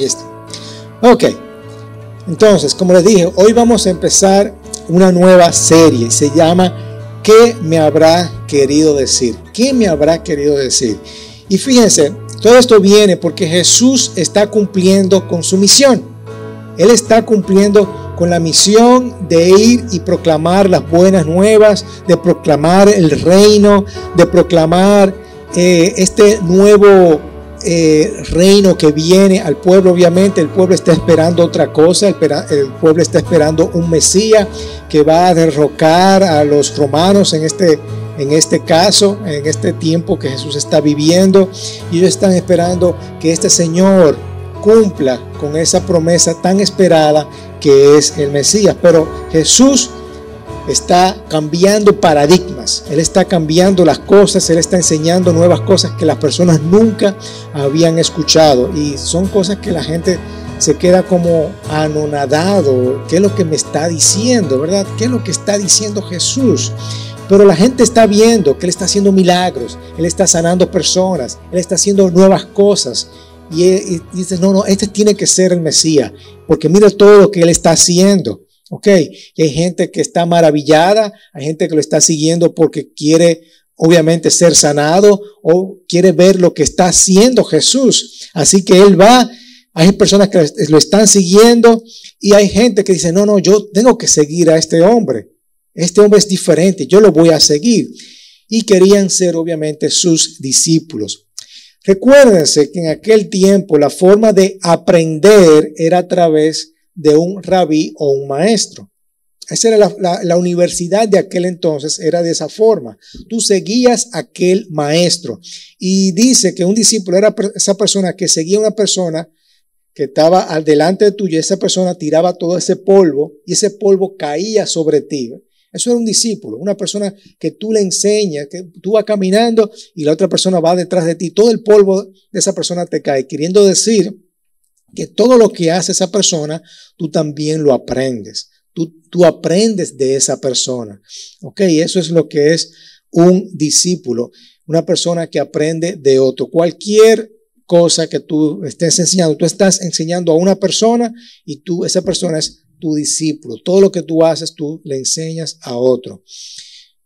Ahí está. Ok. Entonces, como les dije, hoy vamos a empezar una nueva serie. Se llama ¿Qué me habrá querido decir? ¿Qué me habrá querido decir? Y fíjense, todo esto viene porque Jesús está cumpliendo con su misión. Él está cumpliendo con la misión de ir y proclamar las buenas nuevas, de proclamar el reino, de proclamar eh, este nuevo eh, reino que viene al pueblo. Obviamente el pueblo está esperando otra cosa, el, el, pueblo está esperando un Mesías que va a derrocar a los romanos en este, en este caso, en este tiempo que Jesús está viviendo. Y ellos están esperando que este Señor cumpla con esa promesa tan esperada que es el Mesías. Pero Jesús está cambiando paradigmas, Él está cambiando las cosas, Él está enseñando nuevas cosas que las personas nunca habían escuchado y son cosas que la gente se queda como anonadado, ¿qué es lo que me está diciendo, verdad? ¿Qué es lo que está diciendo Jesús? Pero la gente está viendo que Él está haciendo milagros, Él está sanando personas, Él está haciendo nuevas cosas. Y, y dice, no, no, este tiene que ser el Mesías, porque mira todo lo que Él está haciendo. Ok, y hay gente que está maravillada, hay gente que lo está siguiendo porque quiere obviamente ser sanado o quiere ver lo que está haciendo Jesús. Así que él va, hay personas que lo están siguiendo y hay gente que dice, no, no, yo tengo que seguir a este hombre. Este hombre es diferente, yo lo voy a seguir. Y querían ser obviamente sus discípulos. Recuérdense que en aquel tiempo la forma de aprender era a través de un rabí o un maestro. Esa era la, universidad de aquel entonces, era de esa forma. Tú seguías aquel maestro. Y dice que un discípulo era esa persona que seguía a una persona que estaba al delante de tuyo, esa persona tiraba todo ese polvo y ese polvo caía sobre ti. Eso era un discípulo, una persona que tú le enseñas, que tú vas caminando y la otra persona va detrás de ti. Todo el polvo de esa persona te cae, queriendo decir que todo lo que hace esa persona, tú también lo aprendes. Tú, tú aprendes de esa persona. ¿Ok? Eso es lo que es un discípulo, una persona que aprende de otro. Cualquier cosa que tú estés enseñando, tú estás enseñando a una persona y tú, esa persona es tu discípulo. Todo lo que tú haces, tú le enseñas a otro.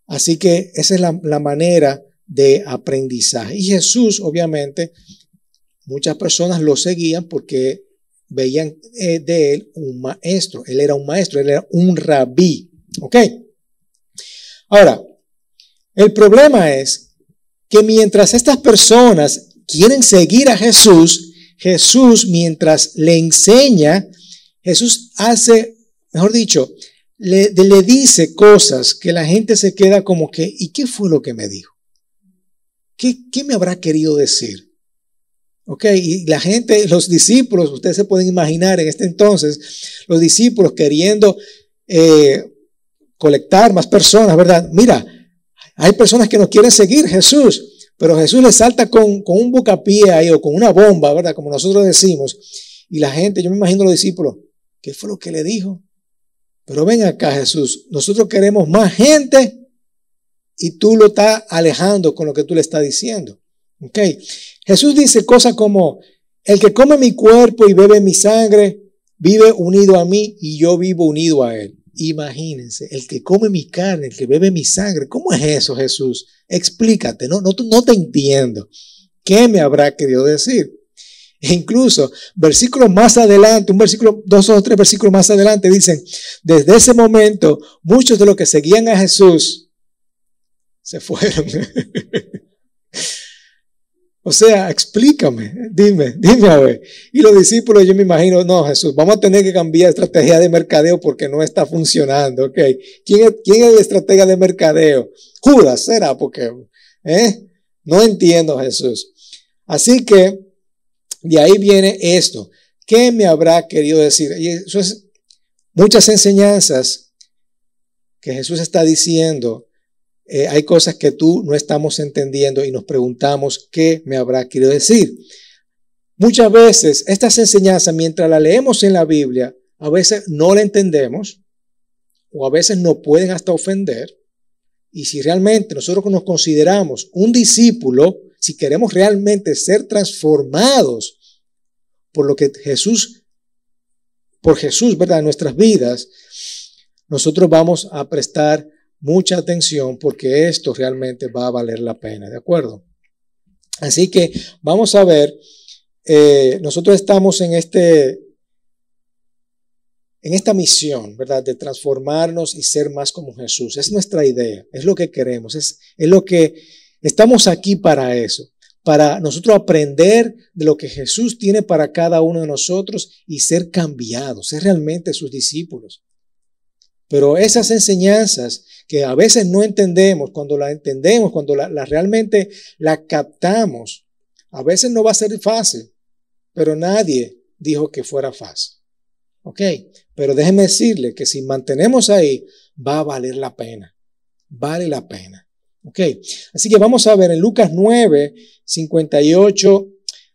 Así que esa es la, la manera de aprendizaje. Y Jesús, obviamente, Muchas personas lo seguían porque veían eh, de él un maestro. Él era un maestro, él era un rabí. ¿Ok? Ahora, el problema es que mientras estas personas quieren seguir a Jesús, Jesús mientras le enseña, Jesús hace, mejor dicho, le, dice cosas que la gente se queda como que, ¿y qué fue lo que me dijo? ¿Qué, qué me habrá querido decir? Ok, y la gente, los discípulos, ustedes se pueden imaginar en este entonces, los discípulos queriendo eh, colectar más personas, ¿verdad? Mira, hay personas que no quieren seguir Jesús, pero Jesús les salta con, con un bucapié ahí o con una bomba, ¿verdad? Como nosotros decimos. Y la gente, yo me imagino los discípulos, ¿qué fue lo que le dijo? Pero ven acá Jesús, nosotros queremos más gente y tú lo estás alejando con lo que tú le estás diciendo. ¿Ok? Jesús dice cosas como, el que come mi cuerpo y bebe mi sangre, vive unido a mí y yo vivo unido a él. Imagínense, el que come mi carne, el que bebe mi sangre, ¿cómo es eso, Jesús? Explícate, no, no, no te entiendo. ¿Qué me habrá querido decir? E incluso, versículos más adelante, un versículo, dos o tres versículos más adelante, dicen, desde ese momento, muchos de los que seguían a Jesús se fueron. O sea, explícame, dime, dime a ver. Y los discípulos, yo me imagino, no, Jesús, vamos a tener que cambiar estrategia de mercadeo porque no está funcionando, ¿ok? ¿Quién es, quién es la estrategia de mercadeo? Judas, será, porque, ¿eh? No entiendo, Jesús. Así que, de ahí viene esto. ¿Qué me habrá querido decir? Y eso es muchas enseñanzas que Jesús está diciendo eh, hay cosas que tú no estamos entendiendo y nos preguntamos qué me habrá querido decir. Muchas veces estas enseñanzas, mientras las leemos en la Biblia, a veces no la entendemos o a veces nos pueden hasta ofender. Y si realmente nosotros nos consideramos un discípulo, si queremos realmente ser transformados por lo que Jesús, por Jesús, ¿verdad? En nuestras vidas, nosotros vamos a prestar mucha atención porque esto realmente va a valer la pena, ¿de acuerdo? Así que vamos a ver, eh, nosotros estamos en este, en esta misión, ¿verdad? De transformarnos y ser más como Jesús. Es nuestra idea, es lo que queremos, es, es lo que estamos aquí para eso, para nosotros aprender de lo que Jesús tiene para cada uno de nosotros y ser cambiados, ser realmente sus discípulos. Pero esas enseñanzas que a veces no entendemos, cuando la entendemos, cuando la, realmente la captamos, a veces no va a ser fácil, pero nadie dijo que fuera fácil. ¿Ok? Pero déjenme decirle que si mantenemos ahí, va a valer la pena. Vale la pena. ¿Ok? Así que vamos a ver en Lucas 9, 58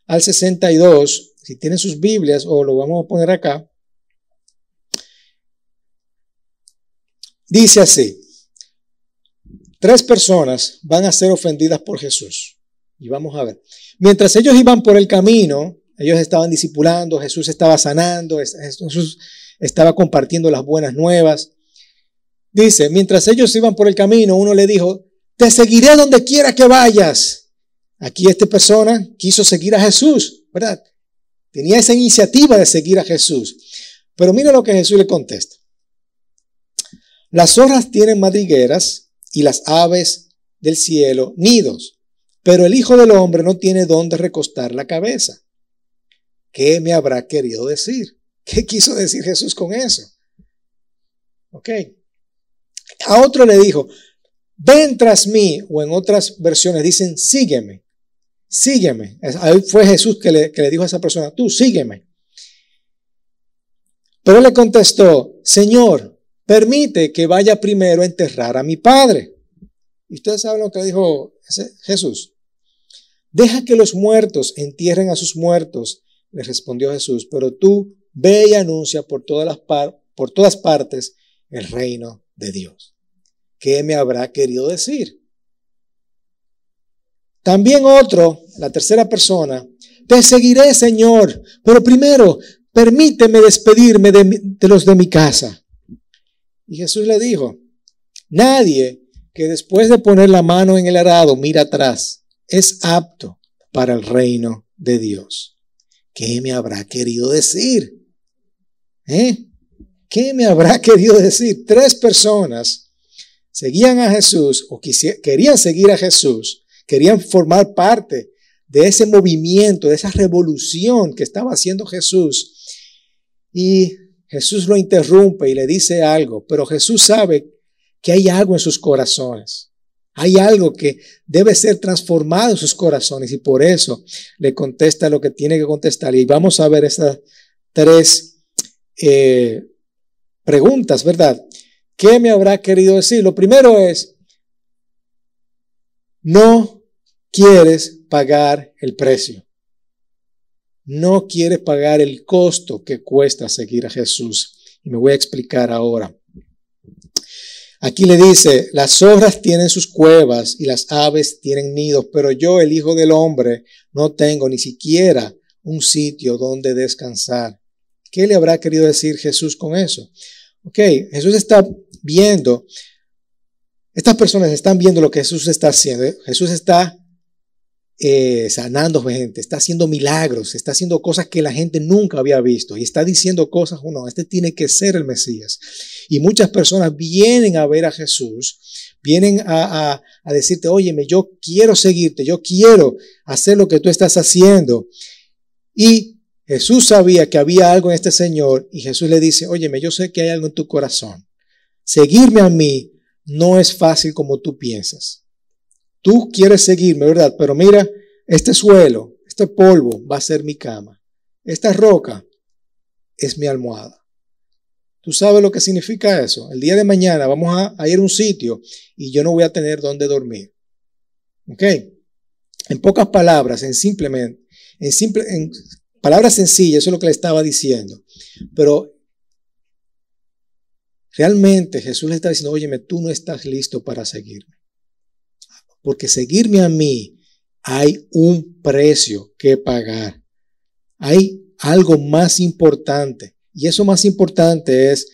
al 62, si tienen sus Biblias o lo vamos a poner acá. Dice así, tres personas van a ser ofendidas por Jesús. Y vamos a ver. Mientras ellos iban por el camino, ellos estaban discipulando, Jesús estaba sanando, Jesús estaba compartiendo las buenas nuevas. Dice, mientras ellos iban por el camino, uno le dijo, te seguiré donde quiera que vayas. Aquí esta persona quiso seguir a Jesús, ¿verdad? Tenía esa iniciativa de seguir a Jesús. Pero mira lo que Jesús le contesta. Las zorras tienen madrigueras y las aves del cielo nidos, pero el Hijo del Hombre no tiene dónde recostar la cabeza. ¿Qué me habrá querido decir? ¿Qué quiso decir Jesús con eso? Ok. A otro le dijo, ven tras mí, o en otras versiones dicen, sígueme, sígueme. Ahí fue Jesús que le, que le dijo a esa persona, tú sígueme. Pero le contestó, Señor, permite que vaya primero a enterrar a mi padre. Y ustedes saben lo que dijo Jesús. Deja que los muertos entierren a sus muertos, le respondió Jesús, pero tú ve y anuncia por todas, las por todas partes el reino de Dios. ¿Qué me habrá querido decir? También otro, la tercera persona, te seguiré, Señor, pero primero permíteme despedirme de los de mi casa. Y Jesús le dijo, nadie que después de poner la mano en el arado mira atrás es apto para el reino de Dios. ¿Qué me habrá querido decir? ¿Eh? ¿Qué me habrá querido decir? Tres personas seguían a Jesús o querían seguir a Jesús, querían formar parte de ese movimiento, de esa revolución que estaba haciendo Jesús. Y Jesús lo interrumpe y le dice algo, pero Jesús sabe que hay algo en sus corazones. Hay algo que debe ser transformado en sus corazones y por eso le contesta lo que tiene que contestar. Y vamos a ver esas tres eh, preguntas, ¿verdad? ¿Qué me habrá querido decir? Lo primero es, no quieres pagar el precio no quiere pagar el costo que cuesta seguir a Jesús. Y me voy a explicar ahora. Aquí le dice, las zorras tienen sus cuevas y las aves tienen nidos, pero yo, el Hijo del Hombre, no tengo ni siquiera un sitio donde descansar. ¿Qué le habrá querido decir Jesús con eso? Ok, Jesús está viendo, estas personas están viendo lo que Jesús está haciendo. Jesús está eh, sanando gente, está haciendo milagros, está haciendo cosas que la gente nunca había visto y está diciendo cosas, no, este tiene que ser el Mesías. Y muchas personas vienen a ver a Jesús, vienen a, a decirte, óyeme, yo quiero seguirte, yo quiero hacer lo que tú estás haciendo. Y Jesús sabía que había algo en este Señor y Jesús le dice, óyeme, yo sé que hay algo en tu corazón. Seguirme a mí no es fácil como tú piensas. Tú quieres seguirme, ¿verdad? Pero mira, este suelo, este polvo va a ser mi cama. Esta roca es mi almohada. ¿Tú sabes lo que significa eso? El día de mañana vamos a, ir a un sitio y yo no voy a tener dónde dormir. ¿Ok? En pocas palabras, en simplemente, en simple, en palabras sencillas, eso es lo que le estaba diciendo. Pero realmente Jesús le está diciendo, óyeme, tú no estás listo para seguirme. Porque seguirme a mí hay un precio que pagar. Hay algo más importante. Y eso más importante es,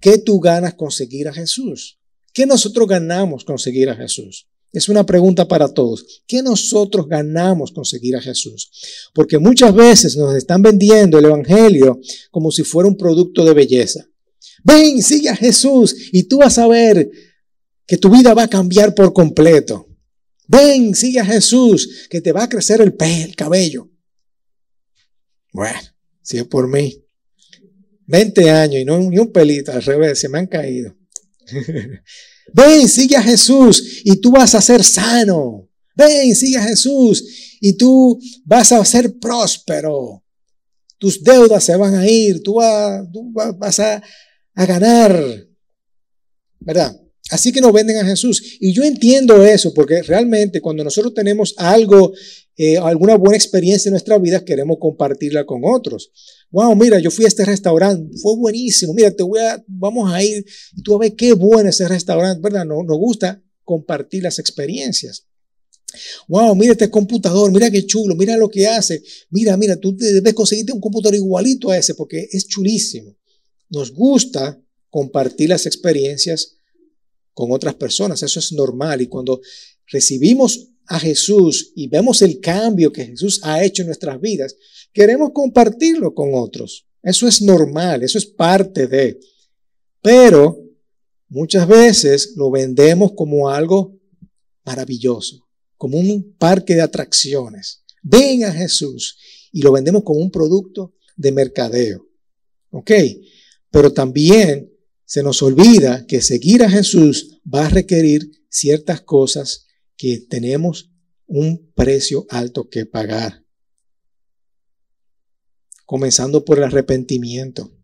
¿qué tú ganas conseguir a Jesús? ¿Qué nosotros ganamos conseguir a Jesús? Es una pregunta para todos. ¿Qué nosotros ganamos conseguir a Jesús? Porque muchas veces nos están vendiendo el Evangelio como si fuera un producto de belleza. Ven, sigue a Jesús y tú vas a ver que tu vida va a cambiar por completo. Ven, sigue a Jesús, que te va a crecer el el cabello. Bueno, si es por mí. 20 años y no ni un pelito, al revés, se me han caído. Ven, sigue a Jesús y tú vas a ser sano. Ven, sigue a Jesús y tú vas a ser próspero. Tus deudas se van a ir, tú, vas a, a ganar. ¿Verdad? Así que nos venden a Jesús. Y yo entiendo eso, porque realmente cuando nosotros tenemos algo, eh, alguna buena experiencia en nuestra vida, queremos compartirla con otros. Wow, mira, yo fui a este restaurante, fue buenísimo. Mira, te voy a, vamos a ir y tú a ver qué bueno ese restaurante, ¿verdad? Nos, nos gusta compartir las experiencias. Wow, mira este computador, mira qué chulo, mira lo que hace. Mira, mira, tú debes conseguirte un computador igualito a ese porque es chulísimo. Nos gusta compartir las experiencias con otras personas. Eso es normal. Y cuando recibimos a Jesús y vemos el cambio que Jesús ha hecho en nuestras vidas, queremos compartirlo con otros. Eso es normal, eso es parte de. Pero muchas veces lo vendemos como algo maravilloso, como un parque de atracciones. Ven a Jesús y lo vendemos como un producto de mercadeo. ¿Ok? Pero también se nos olvida que seguir a Jesús va a requerir ciertas cosas que tenemos un precio alto que pagar. Comenzando por el arrepentimiento.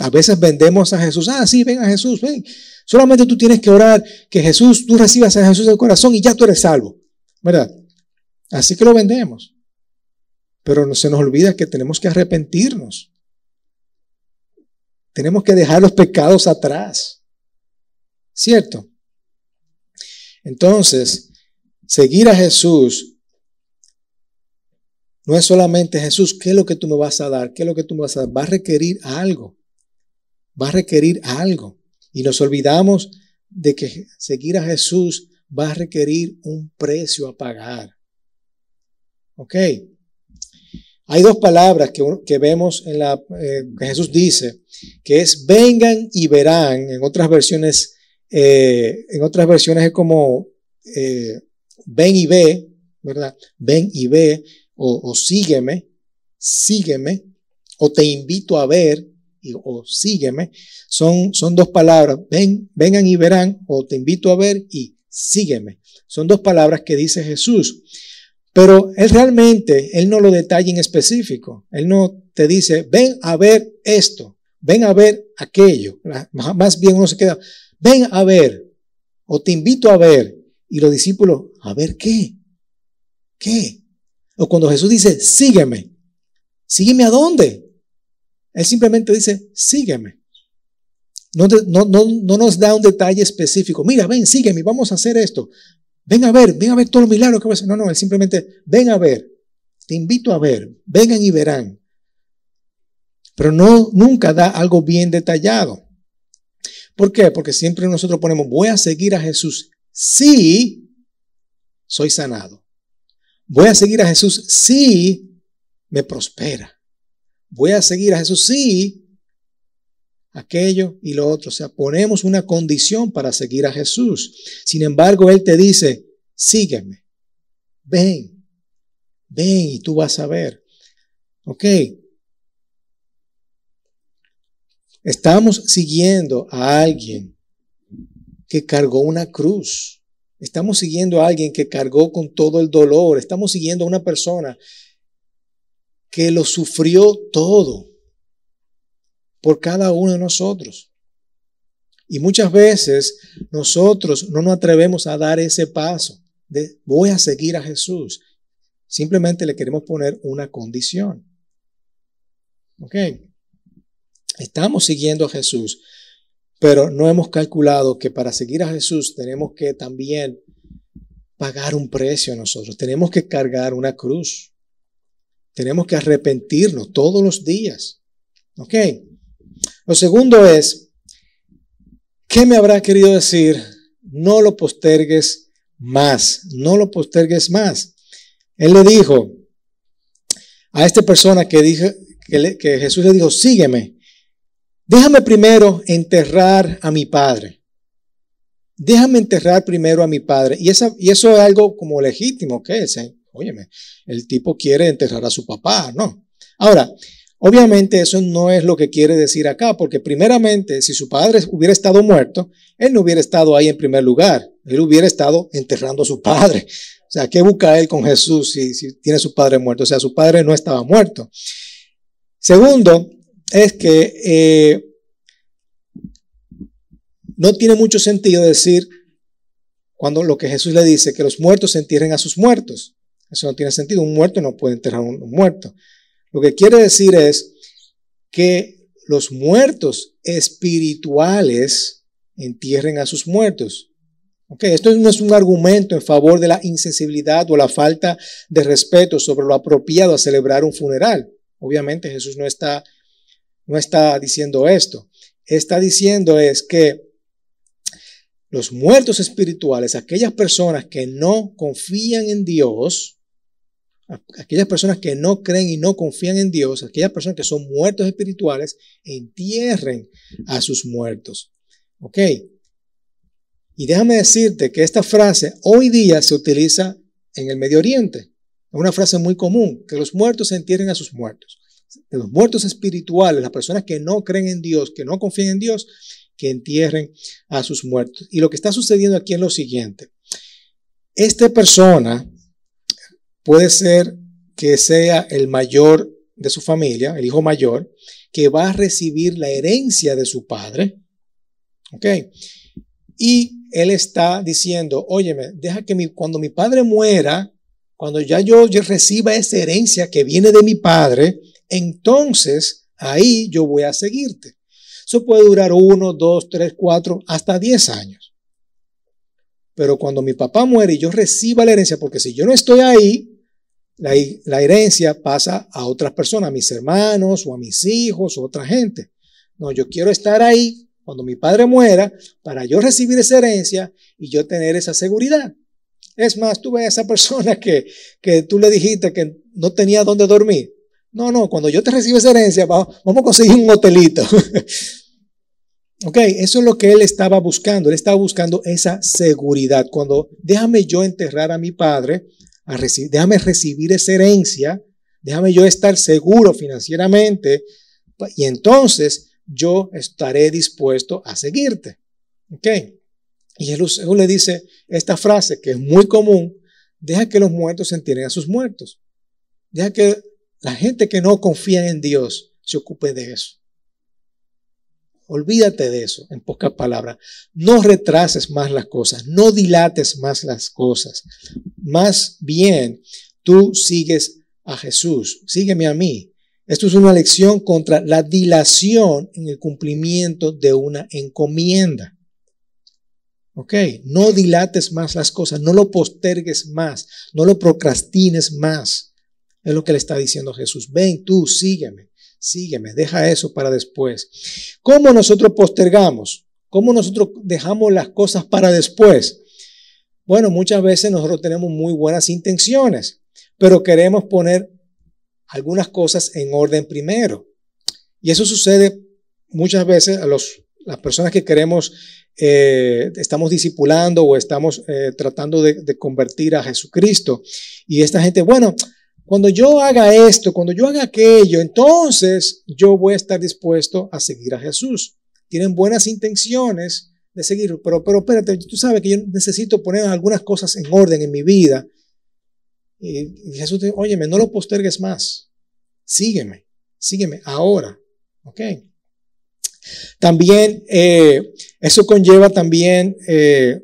A veces vendemos a Jesús, ah, sí, ven a Jesús, ven. Solamente tú tienes que orar que Jesús, tú recibas a Jesús en el corazón y ya tú eres salvo. ¿Verdad? Así que lo vendemos. Pero se nos olvida que tenemos que arrepentirnos. Tenemos que dejar los pecados atrás. ¿Cierto? Entonces, seguir a Jesús no es solamente Jesús, ¿qué es lo que tú me vas a dar? ¿Qué es lo que tú me vas a dar? Va a requerir algo. Va a requerir algo. Y nos olvidamos de que seguir a Jesús va a requerir un precio a pagar. ¿Ok? Hay dos palabras que, vemos en la eh, que Jesús dice, que es vengan y verán. En otras versiones, eh, en otras versiones es como eh, ven y ve, ¿verdad? Ven y ve, o, sígueme, sígueme, o te invito a ver, o sígueme. Son, son dos palabras, ven, vengan y verán, o te invito a ver y sígueme. Son dos palabras que dice Jesús. Pero él realmente, él no lo detalla en específico. Él no te dice, ven a ver esto, ven a ver aquello. Más bien uno se queda, ven a ver, o te invito a ver. Y los discípulos, ¿a ver qué? ¿Qué? O cuando Jesús dice, sígueme, sígueme a dónde? Él simplemente dice, sígueme. No, no, no, no, nos da un detalle específico. Mira, ven, sígueme, vamos a hacer esto. Ven a ver, ven a ver todos los milagros que va a hacer. No, no, él simplemente, ven a ver. Te invito a ver. Vengan y verán. Pero no, nunca da algo bien detallado. ¿Por qué? Porque siempre nosotros ponemos, voy a seguir a Jesús si soy sanado. Voy a seguir a Jesús si me prospera. Voy a seguir a Jesús si aquello y lo otro. O sea, ponemos una condición para seguir a Jesús. Sin embargo, Él te dice, sígueme, ven, ven y tú vas a ver. Ok. Estamos siguiendo a alguien que cargó una cruz. Estamos siguiendo a alguien que cargó con todo el dolor. Estamos siguiendo a una persona que lo sufrió todo por cada uno de nosotros. Y muchas veces nosotros no nos atrevemos a dar ese paso de voy a seguir a Jesús. Simplemente le queremos poner una condición. ¿Ok? Estamos siguiendo a Jesús, pero no hemos calculado que para seguir a Jesús tenemos que también pagar un precio nosotros. Tenemos que cargar una cruz. Tenemos que arrepentirnos todos los días. ¿Ok? Lo segundo es, ¿qué me habrá querido decir? No lo postergues más, no lo postergues más. Él le dijo a esta persona que, dijo, que, que Jesús le dijo, sígueme, déjame primero enterrar a mi padre. Déjame enterrar primero a mi padre. Y, y eso es algo como legítimo, ¿qué es? Óyeme, el tipo quiere enterrar a su papá, ¿no? Ahora, obviamente eso no es lo que quiere decir acá, porque primeramente, si su padre hubiera estado muerto, él no hubiera estado ahí en primer lugar, él hubiera estado enterrando a su padre. O sea, ¿qué busca él con Jesús si, tiene su padre muerto? O sea, su padre no estaba muerto. Segundo, es que eh, no tiene mucho sentido decir cuando lo que Jesús le dice, que los muertos se entierren a sus muertos. Eso no tiene sentido. Un muerto no puede enterrar a un muerto. Lo que quiere decir es que los muertos espirituales entierren a sus muertos. Okay, esto no es un argumento en favor de la insensibilidad o la falta de respeto sobre lo apropiado a celebrar un funeral. Obviamente Jesús no está, no está diciendo esto. Está diciendo es que los muertos espirituales, aquellas personas que no confían en Dios, aquellas personas que no creen y no confían en Dios, aquellas personas que son muertos espirituales, entierren a sus muertos. ¿Ok? Y déjame decirte que esta frase hoy día se utiliza en el Medio Oriente. Es una frase muy común, que los muertos se entierren a sus muertos. Los muertos espirituales, las personas que no creen en Dios, que no confían en Dios, que entierren a sus muertos. Y lo que está sucediendo aquí es lo siguiente. Esta persona Puede ser que sea el mayor de su familia, el hijo mayor, que va a recibir la herencia de su padre. ¿Ok? Y él está diciendo, óyeme, deja que mi, cuando mi padre muera, cuando ya yo, reciba esa herencia que viene de mi padre, entonces ahí yo voy a seguirte. Eso puede durar uno, dos, tres, cuatro, hasta diez años. Pero cuando mi papá muere y yo reciba la herencia, porque si yo no estoy ahí, la, herencia pasa a otras personas, a mis hermanos o a mis hijos o a otra gente. No, yo quiero estar ahí cuando mi padre muera para yo recibir esa herencia y yo tener esa seguridad. Es más, tú ves a esa persona que, que tú le dijiste que no tenía dónde dormir. No, no, cuando yo te reciba esa herencia, vamos a conseguir un hotelito. ok, eso es lo que él estaba buscando. Él estaba buscando esa seguridad. Cuando déjame yo enterrar a mi padre, déjame recibir esa herencia, déjame yo estar seguro financieramente y entonces yo estaré dispuesto a seguirte. ¿Ok? Y Jesús le dice esta frase que es muy común, deja que los muertos se entierren a sus muertos. Deja que la gente que no confía en Dios se ocupe de eso. Olvídate de eso, en pocas palabras. No retrases más las cosas, no dilates más las cosas. Más bien, tú sigues a Jesús, sígueme a mí. Esto es una lección contra la dilación en el cumplimiento de una encomienda. ¿Ok? No dilates más las cosas, no lo postergues más, no lo procrastines más. Es lo que le está diciendo Jesús. Ven tú, sígueme sígueme, deja eso para después. ¿Cómo nosotros postergamos? ¿Cómo nosotros dejamos las cosas para después? Bueno, muchas veces nosotros tenemos muy buenas intenciones, pero queremos poner algunas cosas en orden primero. Y eso sucede muchas veces a las personas que queremos, eh, estamos discipulando o estamos eh, tratando de, de convertir a Jesucristo. Y esta gente, bueno, cuando yo haga esto, cuando yo haga aquello, entonces yo voy a estar dispuesto a seguir a Jesús. Tienen buenas intenciones de seguir, pero, pero espérate, tú sabes que yo necesito poner algunas cosas en orden en mi vida. Y, Jesús dice, óyeme, no lo postergues más. Sígueme, sígueme ahora. ¿Ok? También eh, eso conlleva también eh,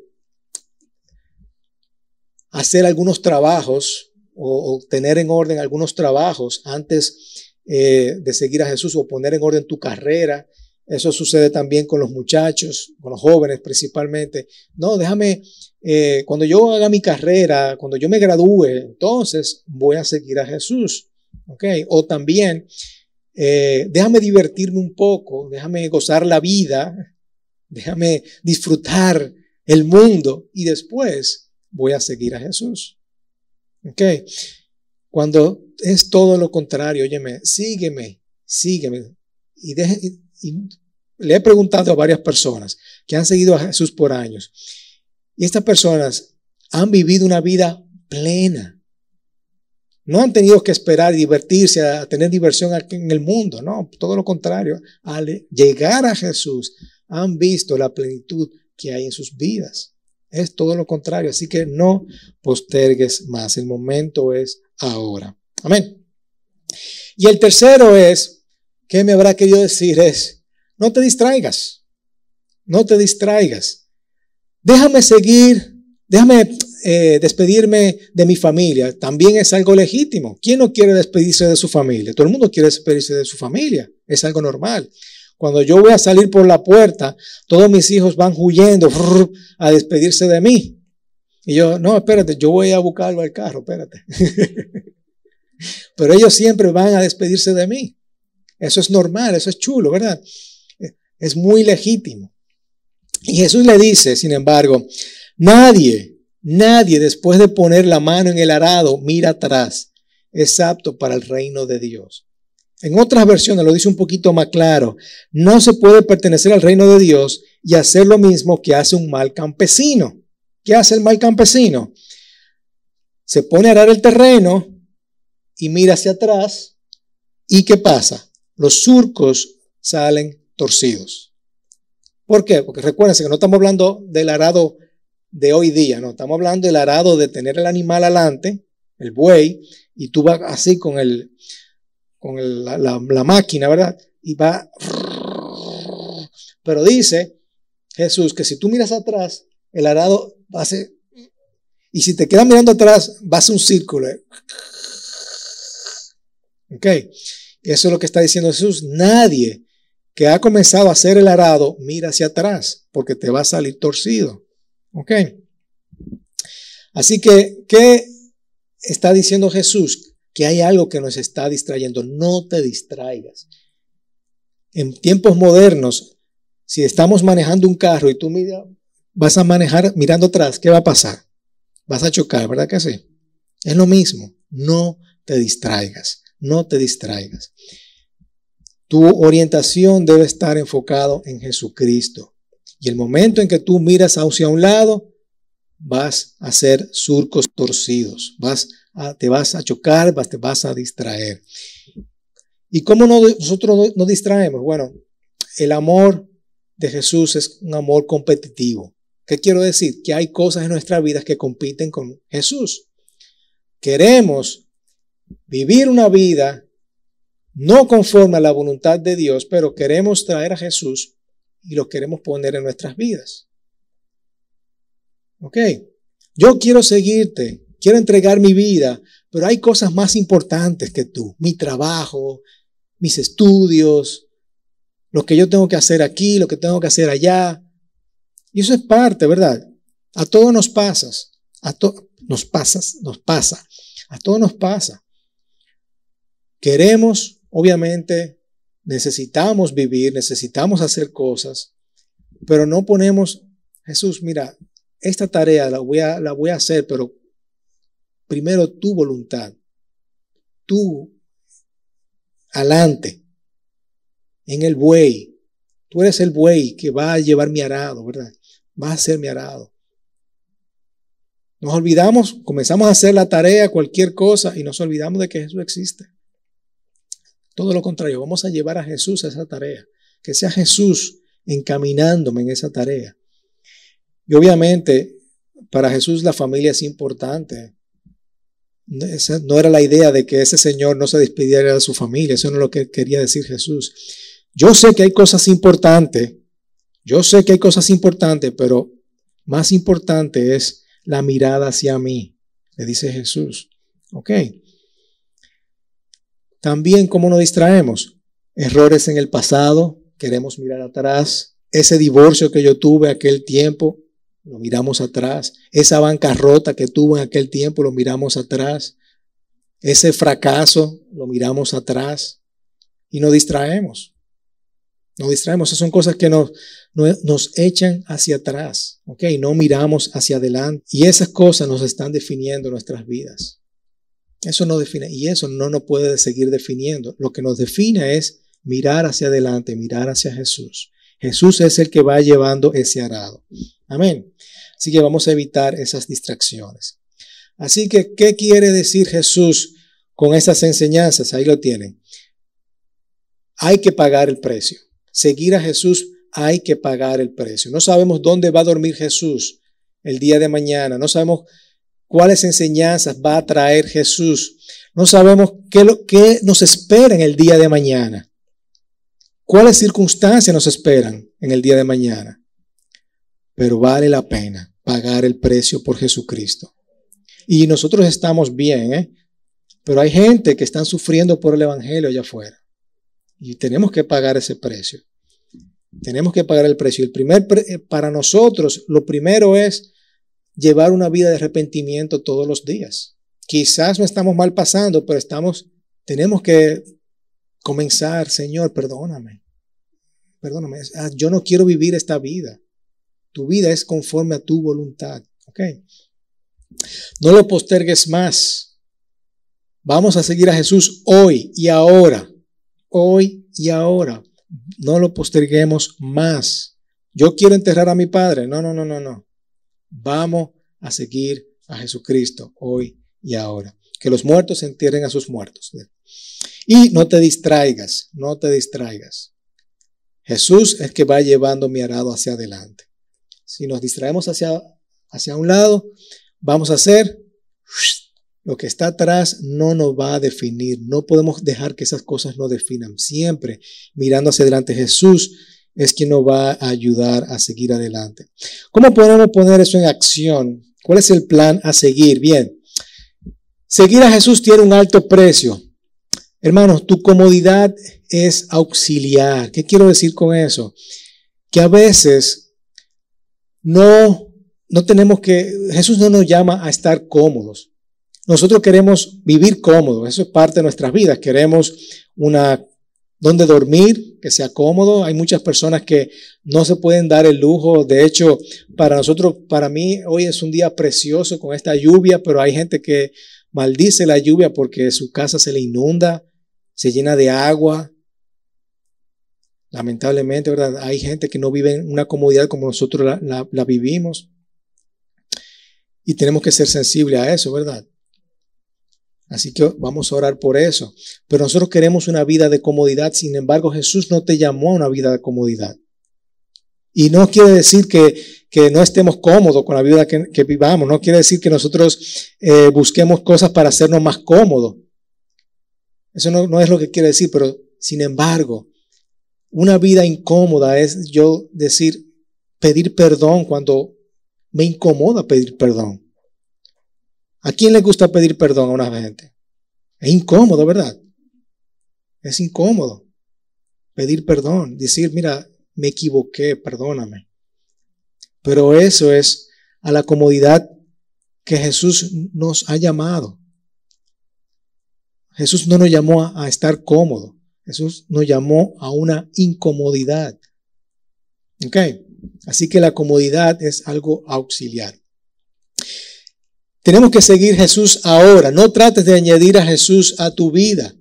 hacer algunos trabajos o, tener en orden algunos trabajos antes eh, de seguir a Jesús o poner en orden tu carrera. Eso sucede también con los muchachos, con los jóvenes principalmente. No, déjame, eh, cuando yo haga mi carrera, cuando yo me gradúe, entonces voy a seguir a Jesús. ¿ok? O también, eh, déjame divertirme un poco, déjame gozar la vida, déjame disfrutar el mundo y después voy a seguir a Jesús. ¿Ok? Cuando es todo lo contrario, óyeme, sígueme, sígueme. Y, y le he preguntado a varias personas que han seguido a Jesús por años. Y estas personas han vivido una vida plena. No han tenido que esperar divertirse, a tener diversión en el mundo, no, todo lo contrario. Al llegar a Jesús, han visto la plenitud que hay en sus vidas. Es todo lo contrario, así que no postergues más. El momento es ahora. Amén. Y el tercero es, ¿qué me habrá querido decir? Es, no te distraigas. No te distraigas. Déjame seguir, déjame eh, despedirme de mi familia. También es algo legítimo. ¿Quién no quiere despedirse de su familia? Todo el mundo quiere despedirse de su familia. Es algo normal. Cuando yo voy a salir por la puerta, todos mis hijos van huyendo a despedirse de mí. Y yo, no, espérate, yo voy a buscarlo al carro, espérate. Pero ellos siempre van a despedirse de mí. Eso es normal, eso es chulo, ¿verdad? Es muy legítimo. Y Jesús le dice, sin embargo, nadie, nadie después de poner la mano en el arado mira atrás. Es apto para el reino de Dios. En otras versiones lo dice un poquito más claro. No se puede pertenecer al reino de Dios y hacer lo mismo que hace un mal campesino. ¿Qué hace el mal campesino? Se pone a arar el terreno y mira hacia atrás. ¿Y qué pasa? Los surcos salen torcidos. ¿Por qué? Porque recuérdense que no estamos hablando del arado de hoy día, no, estamos hablando del arado de tener el animal adelante, el buey, y tú vas así con el, con la, máquina, ¿verdad? Y va... Pero dice Jesús que si tú miras atrás, el arado ser... Y si te quedas mirando atrás, va a un círculo. Ok. Eso es lo que está diciendo Jesús. Nadie que ha comenzado a hacer el arado mira hacia atrás porque te va a salir torcido. Ok. Así que, ¿qué está diciendo Jesús? que hay algo que nos está distrayendo. No te distraigas. En tiempos modernos, si estamos manejando un carro y tú vas a manejar mirando atrás, ¿qué va a pasar? Vas a chocar, ¿verdad que sí? Es lo mismo. No te distraigas. No te distraigas. Tu orientación debe estar enfocado en Jesucristo. Y el momento en que tú miras hacia un lado, vas a hacer surcos torcidos, vas Ah, te vas a chocar, te vas a distraer. ¿Y cómo nosotros nos distraemos? Bueno, el amor de Jesús es un amor competitivo. ¿Qué quiero decir? Que hay cosas en nuestra vida que compiten con Jesús. Queremos vivir una vida no conforme a la voluntad de Dios, pero queremos traer a Jesús y lo queremos poner en nuestras vidas. ¿Ok? Yo quiero seguirte, quiero entregar mi vida, pero hay cosas más importantes que tú, mi trabajo, mis estudios, lo que yo tengo que hacer aquí, lo que tengo que hacer allá. Y eso es parte, ¿verdad? A todos nos pasas, a todos nos pasas, nos pasa, a todos nos pasa. Queremos, obviamente, necesitamos vivir, necesitamos hacer cosas, pero no ponemos, Jesús, mira, esta tarea la voy a, la voy a hacer, pero primero tu voluntad, tú adelante, en el buey. Tú eres el buey que va a llevar mi arado, ¿verdad? Va a ser mi arado. Nos olvidamos, comenzamos a hacer la tarea, cualquier cosa, y nos olvidamos de que Jesús existe. Todo lo contrario, vamos a llevar a Jesús a esa tarea. Que sea Jesús encaminándome en esa tarea. Y obviamente, para Jesús la familia es importante. No era la idea de que ese señor no se despidiera de su familia, eso no es lo que quería decir Jesús. Yo sé que hay cosas importantes, yo sé que hay cosas importantes, pero más importante es la mirada hacia mí, le dice Jesús. ¿Ok? También, ¿cómo nos distraemos? Errores en el pasado, queremos mirar atrás. Ese divorcio que yo tuve aquel tiempo, lo miramos atrás. Esa bancarrota que tuvo en aquel tiempo, lo miramos atrás. ese fracaso lo miramos atrás y nos distraemos. Nos distraemos. Esas son cosas que nos, nos echan hacia atrás, ¿ok? No miramos hacia adelante. Y esas cosas nos están definiendo nuestras vidas. Eso no define, y eso no nos puede seguir definiendo. Lo que nos define es mirar hacia adelante, mirar hacia Jesús. Jesús es el que va llevando ese arado. Amén. Así que vamos a evitar esas distracciones. Así que, ¿qué quiere decir Jesús con esas enseñanzas? Ahí lo tienen. Hay que pagar el precio. Seguir a Jesús hay que pagar el precio. No sabemos dónde va a dormir Jesús el día de mañana. No sabemos cuáles enseñanzas va a traer Jesús. No sabemos qué, nos espera en el día de mañana. ¿Cuáles circunstancias nos esperan en el día de mañana? Pero vale la pena pagar el precio por Jesucristo. Y nosotros estamos bien, ¿eh? Pero hay gente que están sufriendo por el Evangelio allá afuera. Y tenemos que pagar ese precio. Tenemos que pagar el precio. El primer, eh, para nosotros, lo primero es llevar una vida de arrepentimiento todos los días. Quizás no estamos mal pasando, pero estamos, tenemos que comenzar, Señor, perdóname. Perdóname. Ah, yo no quiero vivir esta vida. Tu vida es conforme a tu voluntad. ¿Ok? No lo postergues más. Vamos a seguir a Jesús hoy y ahora. Hoy y ahora. No lo posterguemos más. Yo quiero enterrar a mi padre. No, no, no, no, no. Vamos a seguir a Jesucristo hoy y ahora. Que los muertos entierren a sus muertos. Y no te distraigas, no te distraigas. Jesús es que va llevando mi arado hacia adelante. Si nos distraemos hacia, hacia un lado, vamos a hacer lo que está atrás no nos va a definir. No podemos dejar que esas cosas nos definan. Siempre mirando hacia adelante. Jesús es quien nos va a ayudar a seguir adelante. ¿Cómo podemos poner eso en acción? ¿Cuál es el plan a seguir? Bien, seguir a Jesús tiene un alto precio. Hermanos, tu comodidad es auxiliar. ¿Qué quiero decir con eso? Que a veces no, no tenemos que, Jesús no nos llama a estar cómodos. Nosotros queremos vivir cómodos, eso es parte de nuestras vidas. Queremos una donde dormir, que sea cómodo. Hay muchas personas que no se pueden dar el lujo. De hecho, para nosotros, para mí, hoy es un día precioso con esta lluvia, pero hay gente que maldice la lluvia porque su casa se le inunda, se llena de agua. Lamentablemente, ¿verdad? Hay gente que no vive en una comodidad como nosotros la, la vivimos. Y tenemos que ser sensibles a eso, ¿verdad? Así que vamos a orar por eso. Pero nosotros queremos una vida de comodidad. Sin embargo, Jesús no te llamó a una vida de comodidad. Y no quiere decir que, que no estemos cómodos con la vida que, vivamos. No quiere decir que nosotros eh, busquemos cosas para hacernos más cómodos. Eso no, no es lo que quiere decir. Pero sin embargo, una vida incómoda es yo decir, pedir perdón cuando me incomoda pedir perdón. ¿A quién le gusta pedir perdón a una gente? Es incómodo, ¿verdad? Es incómodo pedir perdón, decir, mira, me equivoqué, perdóname. Pero eso es a la comodidad que Jesús nos ha llamado. Jesús no nos llamó a, estar cómodo. Jesús nos llamó a una incomodidad. ¿Ok? Así que la comodidad es algo auxiliar. Tenemos que seguir Jesús ahora. No trates de añadir a Jesús a tu vida.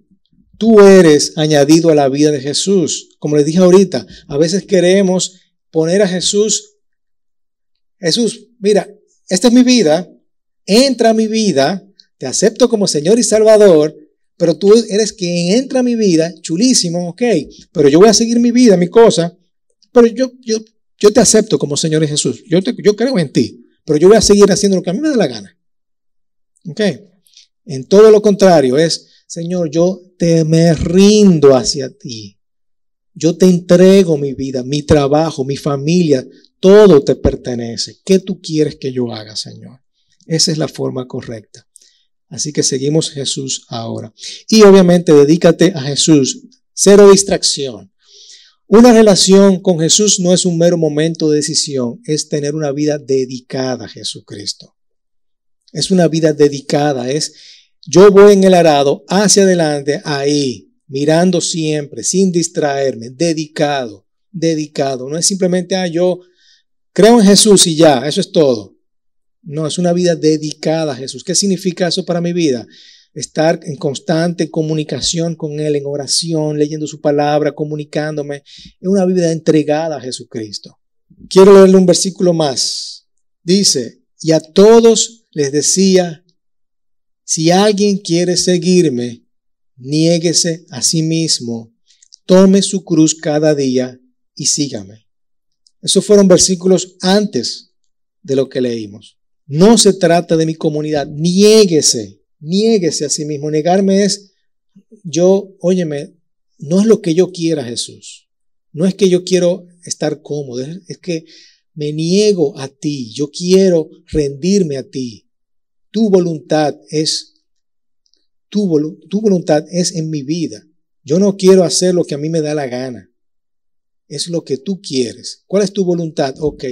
Tú eres añadido a la vida de Jesús. Como les dije ahorita, a veces queremos poner a Jesús. Jesús, mira, esta es mi vida. Entra a mi vida. Te acepto como Señor y Salvador. Pero tú eres quien entra a mi vida. Chulísimo, ok. Pero yo voy a seguir mi vida, mi cosa. Pero yo, yo, yo te acepto como Señor y Jesús. Yo, yo creo en ti. Pero yo voy a seguir haciendo lo que a mí me da la gana. ¿Ok? En todo lo contrario es, Señor, yo te me rindo hacia ti. Yo te entrego mi vida, mi trabajo, mi familia, todo te pertenece. ¿Qué tú quieres que yo haga, Señor? Esa es la forma correcta. Así que seguimos Jesús ahora. Y obviamente dedícate a Jesús. Cero distracción. Una relación con Jesús no es un mero momento de decisión, es tener una vida dedicada a Jesucristo. Es una vida dedicada, es yo voy en el arado hacia adelante, ahí, mirando siempre, sin distraerme, dedicado, dedicado. No es simplemente, ah, yo creo en Jesús y ya, eso es todo. No, es una vida dedicada a Jesús. ¿Qué significa eso para mi vida? Estar en constante comunicación con Él, en oración, leyendo su palabra, comunicándome. Es una vida entregada a Jesucristo. Quiero leerle un versículo más. Dice, y a todos les decía, si alguien quiere seguirme, niéguese a sí mismo, tome su cruz cada día y sígame. Esos fueron versículos antes de lo que leímos. No se trata de mi comunidad, niéguese, niéguese a sí mismo. Negarme es, yo, óyeme, no es lo que yo quiera, Jesús. No es que yo quiero estar cómodo, es que me niego a ti, yo quiero rendirme a ti. Tu voluntad es, tu, tu voluntad es en mi vida. Yo no quiero hacer lo que a mí me da la gana. Es lo que tú quieres. ¿Cuál es tu voluntad? Ok,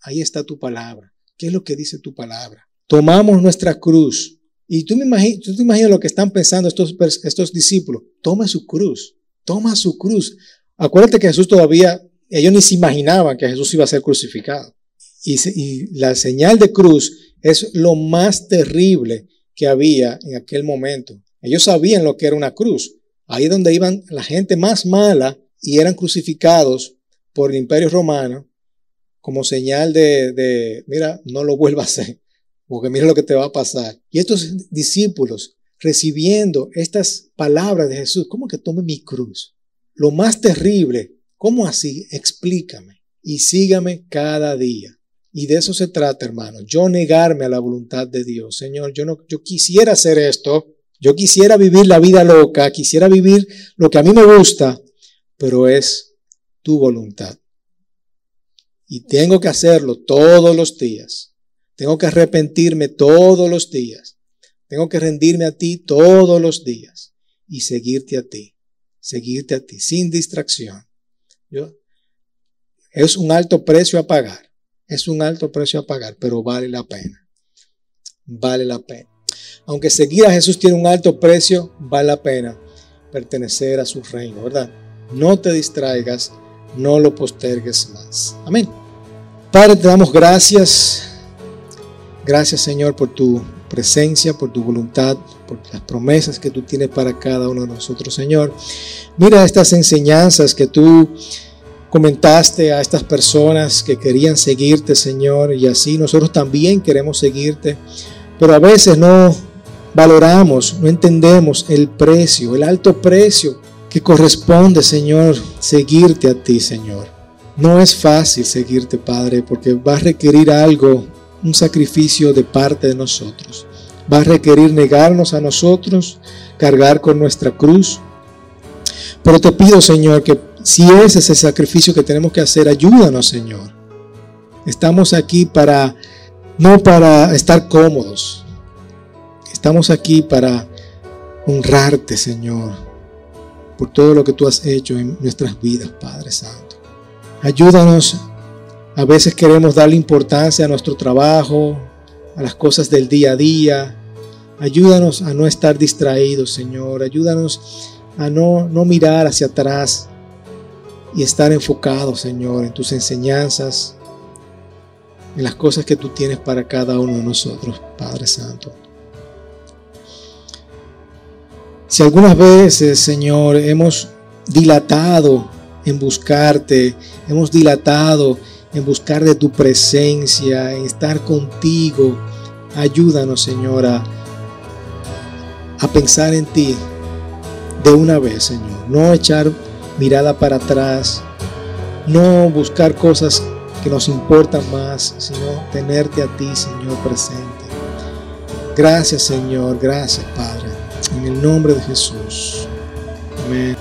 ahí está tu palabra. ¿Qué es lo que dice tu palabra? Tomamos nuestra cruz. Y tú, me tú te imaginas lo que están pensando estos, estos discípulos. Toma su cruz. Toma su cruz. Acuérdate que Jesús todavía, ellos ni se imaginaban que Jesús iba a ser crucificado. Y, la señal de cruz es lo más terrible que había en aquel momento. Ellos sabían lo que era una cruz. Ahí donde iban la gente más mala y eran crucificados por el imperio romano como señal de, mira, no lo vuelvas a hacer, porque mira lo que te va a pasar. Y estos discípulos recibiendo estas palabras de Jesús, ¿cómo que tome mi cruz? Lo más terrible, ¿cómo así? Explícame y sígame cada día. Y de eso se trata, hermano. Yo negarme a la voluntad de Dios. Señor, yo no, yo quisiera hacer esto. Yo quisiera vivir la vida loca, quisiera vivir lo que a mí me gusta, pero es tu voluntad. Y tengo que hacerlo todos los días. Tengo que arrepentirme todos los días. Tengo que rendirme a ti todos los días y seguirte a ti. Seguirte a ti sin distracción. Es un alto precio a pagar. Es un alto precio a pagar, pero vale la pena. Vale la pena. Aunque seguir a Jesús tiene un alto precio, vale la pena pertenecer a su reino, ¿verdad? No te distraigas no lo postergues más. Amén. Padre, te damos gracias. Gracias, Señor, por tu presencia, por tu voluntad, por las promesas que tú tienes para cada uno de nosotros, Señor. Mira estas enseñanzas que tú comentaste a estas personas que querían seguirte, Señor, y así nosotros también queremos seguirte, pero a veces no valoramos, no entendemos el precio, el alto precio que corresponde, Señor, seguirte a ti, Señor. No es fácil seguirte, Padre, porque va a requerir algo, un sacrificio de parte de nosotros. Va a requerir negarnos a nosotros, cargar con nuestra cruz. Pero te pido, Señor, que si ese es el sacrificio que tenemos que hacer, ayúdanos, Señor. Estamos aquí para, no para estar cómodos. Estamos aquí para honrarte, Señor por todo lo que tú has hecho en nuestras vidas, Padre Santo. Ayúdanos. A veces queremos darle importancia a nuestro trabajo, a las cosas del día a día. Ayúdanos a no estar distraídos, Señor. Ayúdanos a no, no mirar hacia atrás y estar enfocados, Señor, en tus enseñanzas, en las cosas que tú tienes para cada uno de nosotros, Padre Santo. Si algunas veces, Señor, hemos dilatado en buscarte, hemos dilatado en buscar de tu presencia, en estar contigo, ayúdanos, Señor, a, pensar en ti de una vez, Señor. No echar mirada para atrás, no buscar cosas que nos importan más, sino tenerte a ti, Señor, presente. Gracias, Señor. Gracias, Padre. En el nombre de Jesús. Amén.